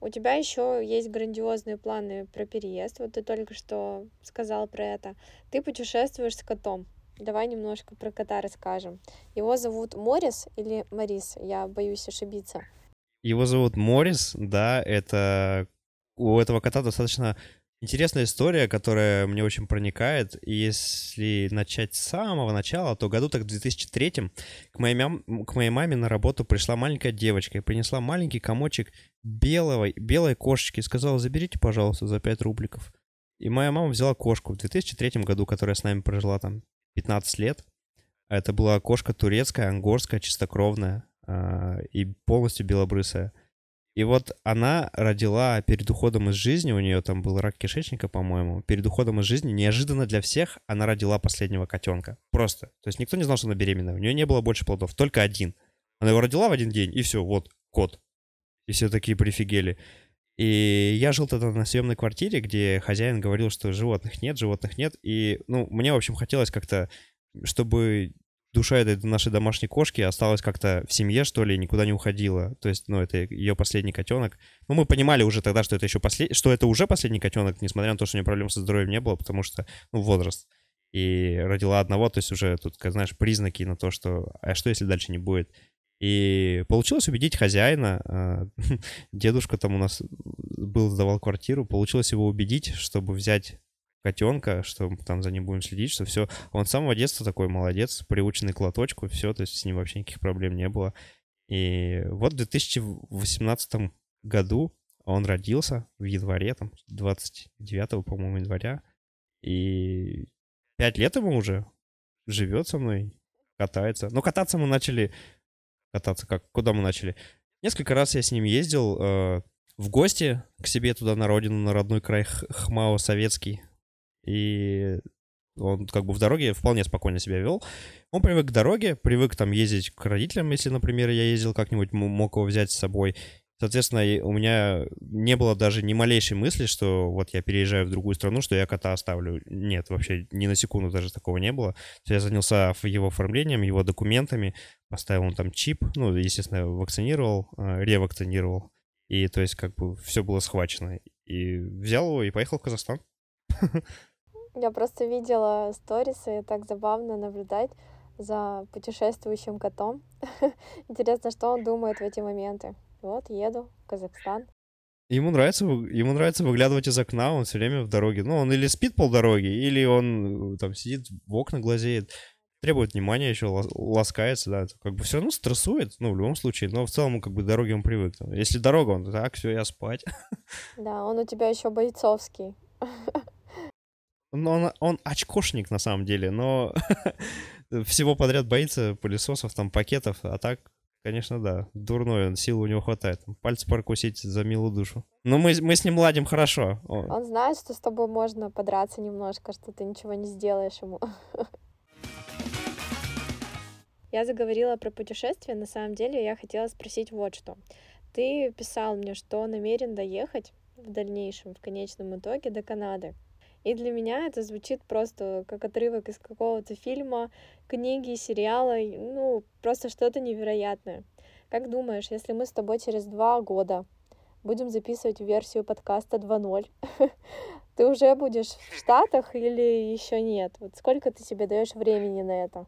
У тебя еще есть грандиозные планы про переезд. Вот ты только что сказал про это. Ты путешествуешь с котом. Давай немножко про кота расскажем. Его зовут Морис или Марис? Я боюсь ошибиться. Его зовут Морис, да, это у этого кота достаточно интересная история, которая мне очень проникает. И если начать с самого начала, то году так в 2003 к моей, мам, к моей маме на работу пришла маленькая девочка и принесла маленький комочек белого, белой кошечки и сказала, заберите, пожалуйста, за 5 рубликов. И моя мама взяла кошку в 2003 году, которая с нами прожила там 15 лет. Это была кошка турецкая, ангорская, чистокровная э, и полностью белобрысая. И вот она родила перед уходом из жизни, у нее там был рак кишечника, по-моему, перед уходом из жизни, неожиданно для всех, она родила последнего котенка. Просто. То есть никто не знал, что она беременна. У нее не было больше плодов, только один. Она его родила в один день, и все, вот, кот. И все такие прифигели. И я жил тогда на съемной квартире, где хозяин говорил, что животных нет, животных нет. И, ну, мне, в общем, хотелось как-то, чтобы душа этой нашей домашней кошки осталась как-то в семье, что ли, никуда не уходила. То есть, ну, это ее последний котенок. Ну, мы понимали уже тогда, что это еще послед... что это уже последний котенок, несмотря на то, что у нее проблем со здоровьем не было, потому что, ну, возраст. И родила одного, то есть уже тут, как знаешь, признаки на то, что, а что, если дальше не будет? И получилось убедить хозяина, а, [LAUGHS] дедушка там у нас был, сдавал квартиру, получилось его убедить, чтобы взять котенка, что там за ним будем следить, что все. Он с самого детства такой молодец, приученный к лоточку, все, то есть с ним вообще никаких проблем не было. И вот в 2018 году он родился в январе, там, 29, по-моему, января. И пять лет ему уже живет со мной, катается. Но кататься мы начали... Кататься как? Куда мы начали? Несколько раз я с ним ездил э, в гости к себе туда на родину, на родной край Хмао советский. И он как бы в дороге вполне спокойно себя вел. Он привык к дороге, привык там ездить к родителям, если, например, я ездил как-нибудь, мог его взять с собой. Соответственно, у меня не было даже ни малейшей мысли, что вот я переезжаю в другую страну, что я кота оставлю. Нет, вообще ни на секунду даже такого не было. Я занялся его оформлением, его документами, поставил он там чип, ну, естественно, вакцинировал, э, ревакцинировал. И то есть как бы все было схвачено. И взял его и поехал в Казахстан. [LAUGHS] Я просто видела сторисы, и так забавно наблюдать за путешествующим котом. [LAUGHS] Интересно, что он думает в эти моменты. Вот, еду в Казахстан. Ему нравится, ему нравится выглядывать из окна, он все время в дороге. Ну, он или спит полдороги, или он э, там сидит в окна, глазеет, требует внимания еще, ласкается, да. Как бы все равно стрессует, ну, в любом случае, но в целом, как бы, дороге он привык. Если дорога, он так, все, я спать. Да, он у тебя еще бойцовский. [LAUGHS] Ну, он, он очкошник на самом деле, но [LAUGHS] всего подряд боится пылесосов, там, пакетов, а так, конечно, да, дурной он, силы у него хватает. Пальцы прокусить за милую душу. Но мы, мы с ним ладим хорошо. Он. он знает, что с тобой можно подраться немножко, что ты ничего не сделаешь ему. [LAUGHS] Я заговорила про путешествие, на самом деле я хотела спросить вот что. Ты писал мне, что намерен доехать в дальнейшем, в конечном итоге, до Канады. И для меня это звучит просто как отрывок из какого-то фильма, книги, сериала, ну, просто что-то невероятное. Как думаешь, если мы с тобой через два года будем записывать версию подкаста 2.0, [LAUGHS] ты уже будешь в Штатах или еще нет? Вот сколько ты себе даешь времени на это?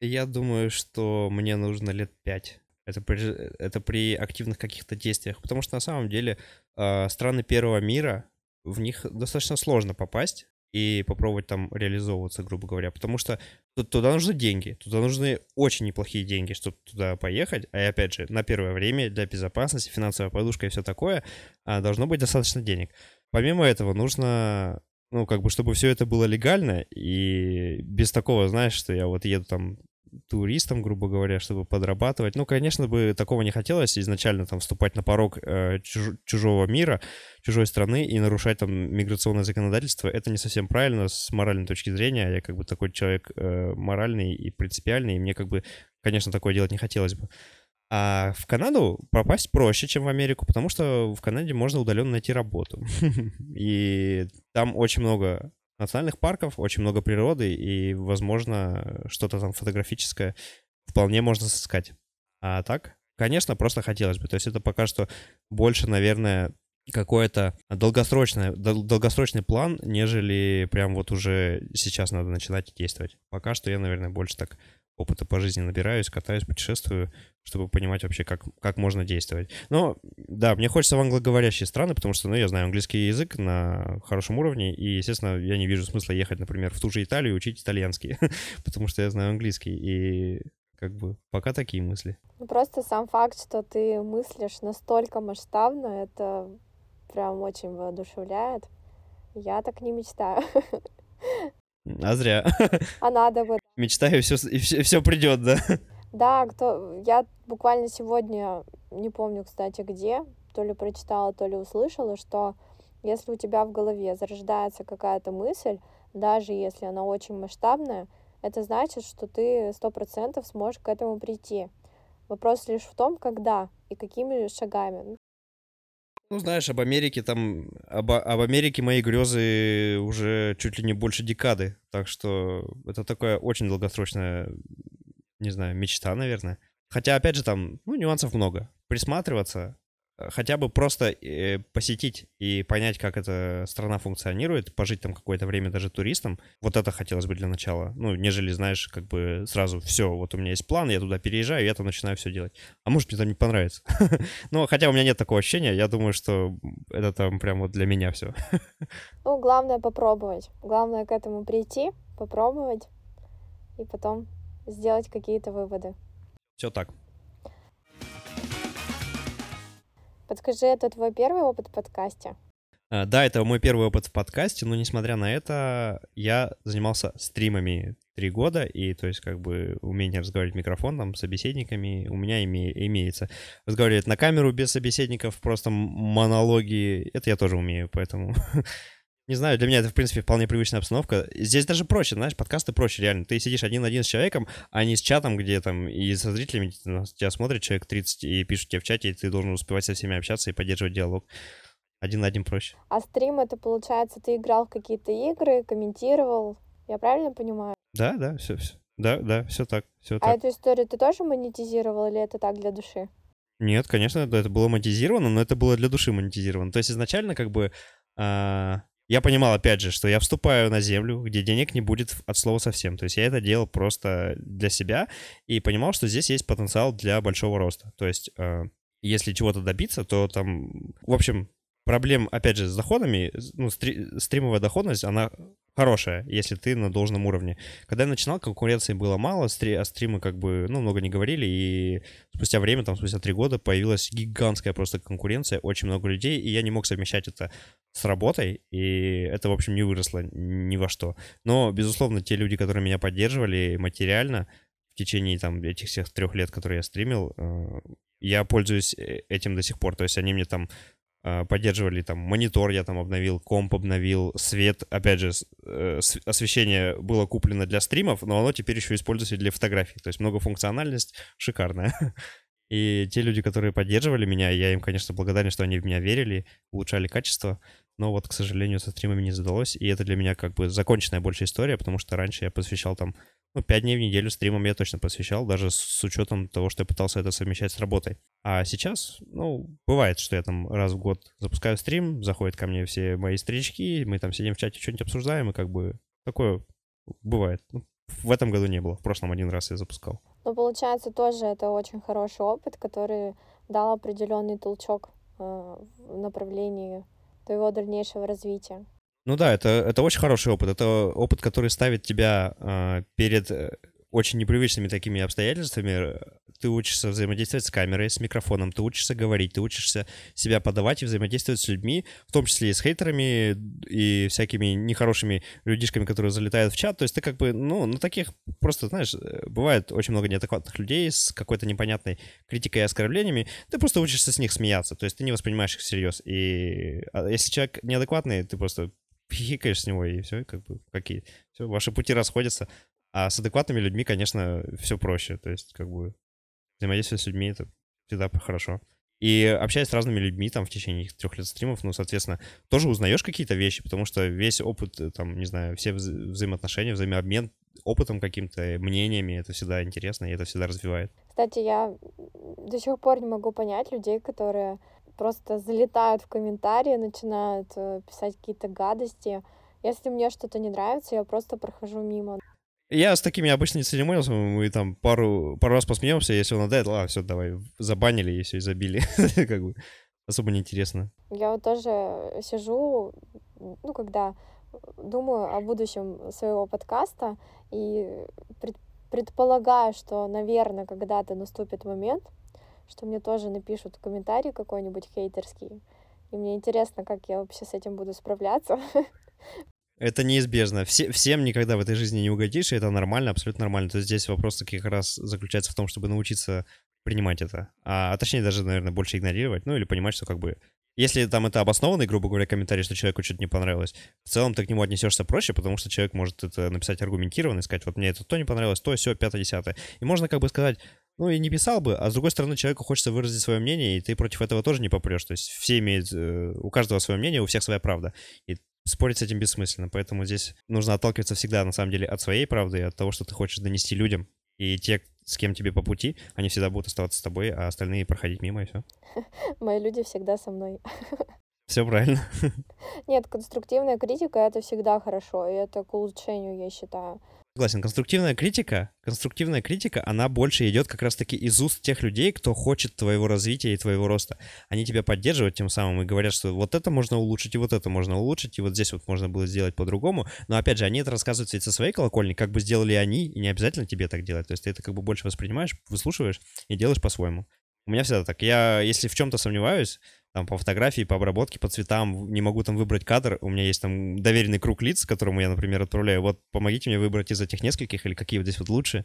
Я думаю, что мне нужно лет пять. Это при, это при активных каких-то действиях. Потому что на самом деле э, страны первого мира, в них достаточно сложно попасть и попробовать там реализовываться, грубо говоря, потому что туда нужны деньги, туда нужны очень неплохие деньги, чтобы туда поехать, а опять же, на первое время для безопасности, финансовая подушка и все такое, а, должно быть достаточно денег. Помимо этого, нужно, ну, как бы, чтобы все это было легально и без такого, знаешь, что я вот еду там туристам, грубо говоря, чтобы подрабатывать. Ну, конечно бы такого не хотелось изначально там вступать на порог э, чуж- чужого мира, чужой страны и нарушать там миграционное законодательство. Это не совсем правильно с моральной точки зрения. Я как бы такой человек э, моральный и принципиальный, и мне как бы, конечно, такое делать не хотелось бы. А в Канаду попасть проще, чем в Америку, потому что в Канаде можно удаленно найти работу. [LAUGHS] И там очень много национальных парков, очень много природы, и, возможно, что-то там фотографическое вполне можно сыскать. А так, конечно, просто хотелось бы. То есть это пока что больше, наверное, какой-то долгосрочный, долгосрочный план, нежели прям вот уже сейчас надо начинать действовать. Пока что я, наверное, больше так опыта по жизни набираюсь, катаюсь, путешествую, чтобы понимать вообще, как, как можно действовать. Но, да, мне хочется в англоговорящие страны, потому что, ну, я знаю английский язык на хорошем уровне, и, естественно, я не вижу смысла ехать, например, в ту же Италию и учить итальянский, [LAUGHS] потому что я знаю английский, и как бы пока такие мысли. Ну, просто сам факт, что ты мыслишь настолько масштабно, это прям очень воодушевляет. Я так не мечтаю. [LAUGHS] А зря. А надо бы. Мечтаю, и все, и все, все придет, да? Да, кто... я буквально сегодня, не помню, кстати, где, то ли прочитала, то ли услышала, что если у тебя в голове зарождается какая-то мысль, даже если она очень масштабная, это значит, что ты сто процентов сможешь к этому прийти. Вопрос лишь в том, когда и какими шагами. Ну, знаешь, об Америке там... Об, об Америке мои грезы уже чуть ли не больше декады. Так что это такая очень долгосрочная, не знаю, мечта, наверное. Хотя, опять же, там, ну, нюансов много. Присматриваться, хотя бы просто э, посетить и понять, как эта страна функционирует, пожить там какое-то время даже туристом, вот это хотелось бы для начала. Ну, нежели, знаешь, как бы сразу все, вот у меня есть план, я туда переезжаю, я там начинаю все делать. А может, мне там не понравится. [LAUGHS] Но хотя у меня нет такого ощущения, я думаю, что это там прям вот для меня все. [LAUGHS] Ну, главное попробовать. Главное к этому прийти, попробовать и потом сделать какие-то выводы. Все так. Подскажи, это твой первый опыт в подкасте? А, да, это мой первый опыт в подкасте, но несмотря на это, я занимался стримами три года, и то есть как бы умение разговаривать в микрофон там с собеседниками у меня име, имеется. Разговаривать на камеру без собеседников, просто монологи, это я тоже умею, поэтому [LAUGHS] Не знаю, для меня это, в принципе, вполне привычная обстановка. Здесь даже проще, знаешь, подкасты проще, реально. Ты сидишь один на один с человеком, а не с чатом, где там и со зрителями тебя смотрит человек 30 и пишут тебе в чате, и ты должен успевать со всеми общаться и поддерживать диалог. Один на один проще. А стрим это, получается, ты играл в какие-то игры, комментировал, я правильно понимаю? Да, да, все, все. Да, да, все так, все а так. Эту историю ты тоже монетизировал или это так для души? Нет, конечно, это было монетизировано, но это было для души монетизировано. То есть изначально как бы а, я понимал, опять же, что я вступаю на землю, где денег не будет от слова совсем. То есть я это делал просто для себя и понимал, что здесь есть потенциал для большого роста. То есть э, если чего-то добиться, то там, в общем, проблем, опять же, с доходами, ну, стри стримовая доходность, она хорошая, если ты на должном уровне. Когда я начинал, конкуренции было мало, стри а стримы как бы, ну, много не говорили, и спустя время, там, спустя три года появилась гигантская просто конкуренция, очень много людей, и я не мог совмещать это с работой, и это, в общем, не выросло ни во что. Но, безусловно, те люди, которые меня поддерживали материально в течение, там, этих всех трех лет, которые я стримил, э, я пользуюсь э, этим до сих пор, то есть они мне там поддерживали там монитор я там обновил, комп обновил, свет, опять же, э, освещение было куплено для стримов, но оно теперь еще используется для фотографий, то есть многофункциональность шикарная. [LAUGHS] И те люди, которые поддерживали меня, я им, конечно, благодарен, что они в меня верили, улучшали качество, но вот, к сожалению, со стримами не задалось, и это для меня как бы законченная больше история, потому что раньше я посвящал там ну, 5 дней в неделю стримам я точно посвящал, даже с учетом того, что я пытался это совмещать с работой. А сейчас, ну, бывает, что я там раз в год запускаю стрим, заходят ко мне все мои старички, мы там сидим в чате, что-нибудь обсуждаем, и как бы такое бывает. Ну, в этом году не было, в прошлом один раз я запускал. Ну, получается, тоже это очень хороший опыт, который дал определенный толчок э, в направлении твоего дальнейшего развития. Ну да, это, это очень хороший опыт. Это опыт, который ставит тебя э, перед очень непривычными такими обстоятельствами. Ты учишься взаимодействовать с камерой, с микрофоном, ты учишься говорить, ты учишься себя подавать и взаимодействовать с людьми, в том числе и с хейтерами и всякими нехорошими людишками, которые залетают в чат. То есть ты как бы, ну, на таких просто, знаешь, э, бывает очень много неадекватных людей с какой-то непонятной критикой и оскорблениями. Ты просто учишься с них смеяться, то есть ты не воспринимаешь их всерьез. И а если человек неадекватный, ты просто хихикаешь с него, и все, как бы, какие. Все, ваши пути расходятся. А с адекватными людьми, конечно, все проще. То есть, как бы, взаимодействие с людьми — это всегда хорошо. И общаясь с разными людьми там в течение трех лет стримов, ну, соответственно, тоже узнаешь какие-то вещи, потому что весь опыт, э, там, не знаю, все вза- взаимоотношения, взаимообмен опытом каким-то, мнениями, это всегда интересно, и это всегда развивает. Кстати, я до сих пор не могу понять людей, которые просто залетают в комментарии, начинают э, писать какие-то гадости. Если мне что-то не нравится, я просто прохожу мимо. Я с такими обычно не церемонился, мы там пару, пару раз посмеемся, если он отдает, ладно, все, давай, забанили и все, и забили. [LAUGHS] как бы особо неинтересно. Я вот тоже сижу, ну, когда думаю о будущем своего подкаста и пред, предполагаю, что, наверное, когда-то наступит момент, что мне тоже напишут комментарий какой-нибудь хейтерский, и мне интересно, как я вообще с этим буду справляться. Это неизбежно. Все, всем никогда в этой жизни не угодишь, и это нормально, абсолютно нормально. То есть здесь вопрос как раз заключается в том, чтобы научиться принимать это. А, а точнее даже, наверное, больше игнорировать, ну или понимать, что как бы... Если там это обоснованный, грубо говоря, комментарий, что человеку что-то не понравилось, в целом ты к нему отнесешься проще, потому что человек может это написать аргументированно и сказать, вот мне это то не понравилось, то, все, пятое, десятое. И можно как бы сказать, ну и не писал бы, а с другой стороны человеку хочется выразить свое мнение, и ты против этого тоже не попрешь. То есть все имеют, э, у каждого свое мнение, у всех своя правда. И спорить с этим бессмысленно. Поэтому здесь нужно отталкиваться всегда, на самом деле, от своей правды, от того, что ты хочешь донести людям. И те, с кем тебе по пути, они всегда будут оставаться с тобой, а остальные проходить мимо, и все. [LAUGHS] Мои люди всегда со мной. [LAUGHS] Все правильно. [LAUGHS] Нет, конструктивная критика — это всегда хорошо, и это к улучшению, я считаю. Согласен, конструктивная критика, конструктивная критика, она больше идет как раз-таки из уст тех людей, кто хочет твоего развития и твоего роста. Они тебя поддерживают тем самым и говорят, что вот это можно улучшить, и вот это можно улучшить, и вот здесь вот можно было сделать по-другому. Но опять же, они это рассказывают ведь со своей колокольни, как бы сделали они, и не обязательно тебе так делать. То есть ты это как бы больше воспринимаешь, выслушиваешь и делаешь по-своему. У меня всегда так. Я, если в чем-то сомневаюсь, там, по фотографии, по обработке, по цветам, не могу там выбрать кадр, у меня есть там доверенный круг лиц, которому я, например, отправляю, вот помогите мне выбрать из этих нескольких, или какие вот здесь вот лучше,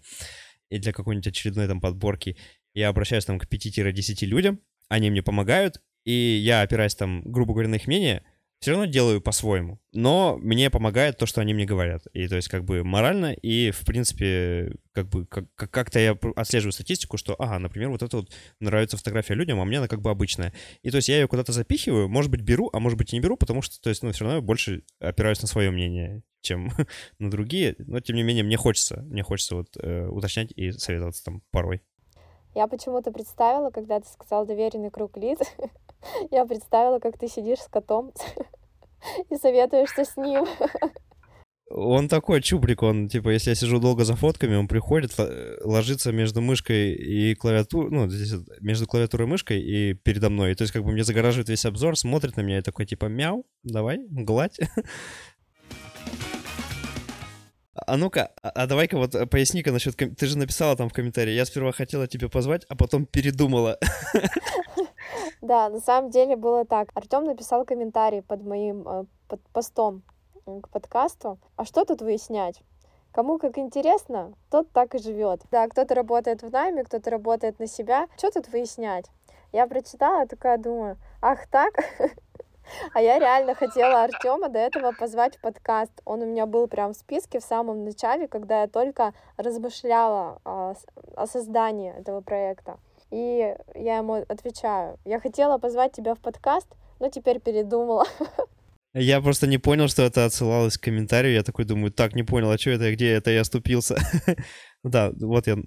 и для какой-нибудь очередной там подборки. Я обращаюсь там к 5-10 людям, они мне помогают, и я опираюсь там, грубо говоря, на их мнение, все равно делаю по-своему. Но мне помогает то, что они мне говорят. И то есть как бы морально и, в принципе, как бы как- как-то я отслеживаю статистику, что, ага, например, вот это вот нравится фотография людям, а мне она как бы обычная. И то есть я ее куда-то запихиваю, может быть, беру, а может быть и не беру, потому что, то есть, ну, все равно я больше опираюсь на свое мнение, чем [LAUGHS] на другие. Но, тем не менее, мне хочется, мне хочется вот э, уточнять и советоваться там порой. Я почему-то представила, когда ты сказал доверенный круг лиц, [LAUGHS] [LAUGHS] я представила, как ты сидишь с котом [LAUGHS] и советуешься с ним. Он такой чубрик, он, типа, если я сижу долго за фотками, он приходит, ложится между мышкой и клавиатурой, ну, здесь между клавиатурой и мышкой и передо мной. То есть, как бы мне загораживает весь обзор, смотрит на меня и такой, типа, мяу, давай, гладь. [LAUGHS] А ну-ка, а, а давай-ка вот э, поясни-ка насчет... Ты же написала там в комментарии, я сперва хотела тебя позвать, а потом передумала. Да, на самом деле было так. Артем написал комментарий под моим э, под постом к подкасту. А что тут выяснять? Кому как интересно, тот так и живет. Да, кто-то работает в найме, кто-то работает на себя. Что тут выяснять? Я прочитала, такая думаю, ах так? [LAUGHS] А я реально хотела Артема до этого позвать в подкаст. Он у меня был прям в списке в самом начале, когда я только размышляла о, о создании этого проекта. И я ему отвечаю, я хотела позвать тебя в подкаст, но теперь передумала. [LAUGHS] Я просто не понял, что это отсылалось к комментарию. Я такой думаю, так, не понял, а что это, где это я оступился? [LAUGHS] Да, вот я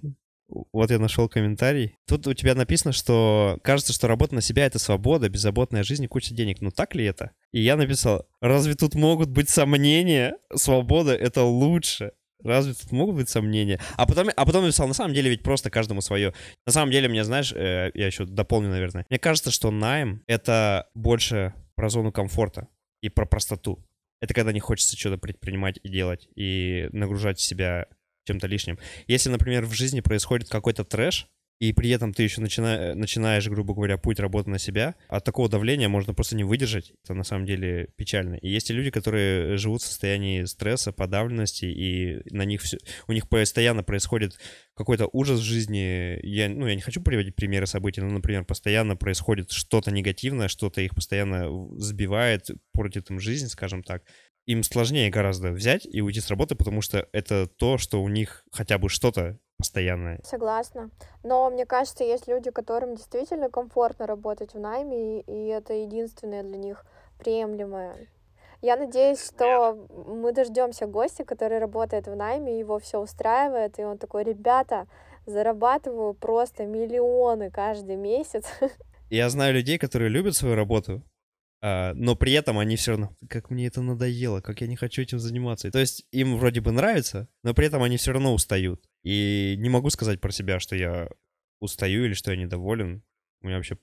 вот я нашел комментарий. Тут у тебя написано, что кажется, что работа на себя — это свобода, беззаботная жизнь и куча денег. Ну так ли это? И я написал, разве тут могут быть сомнения? Свобода — это лучше. Разве тут могут быть сомнения? А потом, а потом написал, на самом деле ведь просто каждому свое. На самом деле, мне, знаешь, э, я еще дополню, наверное. Мне кажется, что найм — это больше про зону комфорта и про простоту. Это когда не хочется что-то предпринимать и делать, и нагружать себя чем-то лишним. Если, например, в жизни происходит какой-то трэш, и при этом ты еще начина... начинаешь, грубо говоря, путь работы на себя, от такого давления можно просто не выдержать. Это на самом деле печально. И есть и люди, которые живут в состоянии стресса, подавленности, и на них все... у них постоянно происходит какой-то ужас в жизни. Я, ну, я не хочу приводить примеры событий, но, например, постоянно происходит что-то негативное, что-то их постоянно сбивает, портит им жизнь, скажем так им сложнее гораздо взять и уйти с работы, потому что это то, что у них хотя бы что-то постоянное. Согласна. Но мне кажется, есть люди, которым действительно комфортно работать в найме, и это единственное для них приемлемое. Я надеюсь, что мы дождемся гостя, который работает в найме, его все устраивает, и он такой, ребята, зарабатываю просто миллионы каждый месяц, [LAUGHS] Я знаю людей, которые любят свою работу, а, но при этом они все равно, как мне это надоело, как я не хочу этим заниматься. То есть им вроде бы нравится, но при этом они все равно устают. И не могу сказать про себя, что я устаю или что я недоволен. У меня вообще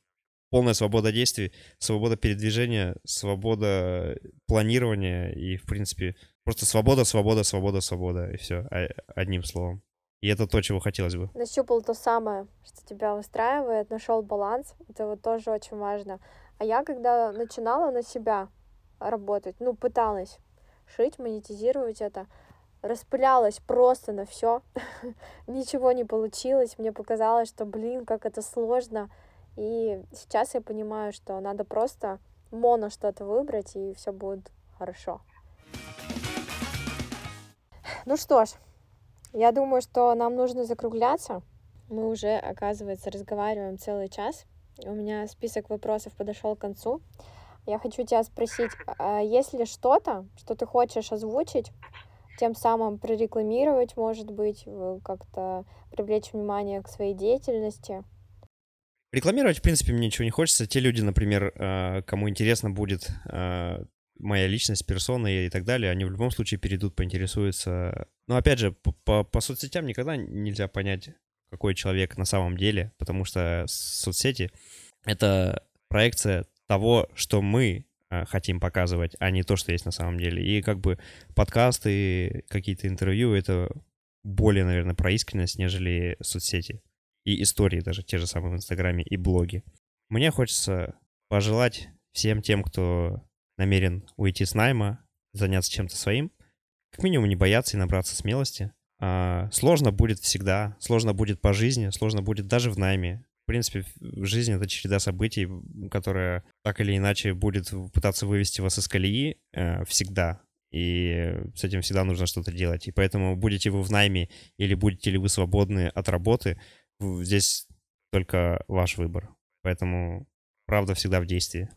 полная свобода действий, свобода передвижения, свобода планирования и, в принципе, просто свобода, свобода, свобода, свобода, и все, одним словом. И это то, чего хотелось бы. Нащупал то самое, что тебя устраивает, нашел баланс. Это вот тоже очень важно. А я, когда начинала на себя работать, ну, пыталась шить, монетизировать это, распылялась просто на все, [LAUGHS] ничего не получилось, мне показалось, что, блин, как это сложно, и сейчас я понимаю, что надо просто моно что-то выбрать, и все будет хорошо. Ну что ж, я думаю, что нам нужно закругляться. Мы уже, оказывается, разговариваем целый час. У меня список вопросов подошел к концу. Я хочу тебя спросить, а есть ли что-то, что ты хочешь озвучить, тем самым прорекламировать, может быть, как-то привлечь внимание к своей деятельности? Рекламировать, в принципе, мне ничего не хочется. Те люди, например, а, кому интересно будет а, моя личность, персона и так далее, они в любом случае перейдут, поинтересуются. Но опять же, по, по, по соцсетям никогда нельзя понять, какой человек на самом деле, потому что соцсети — это проекция того, что мы хотим показывать, а не то, что есть на самом деле. И как бы подкасты, какие-то интервью — это более, наверное, про искренность, нежели соцсети и истории даже, те же самые в Инстаграме и блоги. Мне хочется пожелать всем тем, кто намерен уйти с найма, заняться чем-то своим, как минимум не бояться и набраться смелости. А, сложно будет всегда, сложно будет по жизни, сложно будет даже в найме. В принципе, жизнь — это череда событий, которая так или иначе будет пытаться вывести вас из колеи э, всегда. И с этим всегда нужно что-то делать. И поэтому будете вы в найме или будете ли вы свободны от работы, здесь только ваш выбор. Поэтому правда всегда в действии.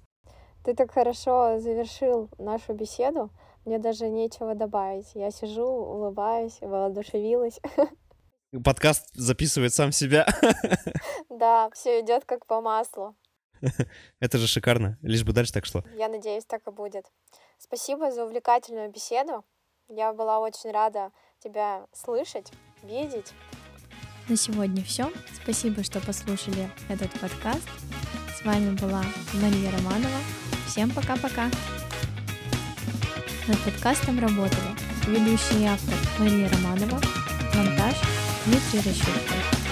Ты так хорошо завершил нашу беседу. Мне даже нечего добавить. Я сижу, улыбаюсь, воодушевилась. [LAUGHS] Подкаст записывает сам себя. [LAUGHS] Да, все идет как по маслу. [LAUGHS] Это же шикарно. Лишь бы дальше так шло. Я надеюсь, так и будет. Спасибо за увлекательную беседу. Я была очень рада тебя слышать, видеть. На сегодня все. Спасибо, что послушали этот подкаст. С вами была Мария Романова. Всем пока-пока. Над подкастом работали ведущий автор Мария Романова, монтаж metrede şurada.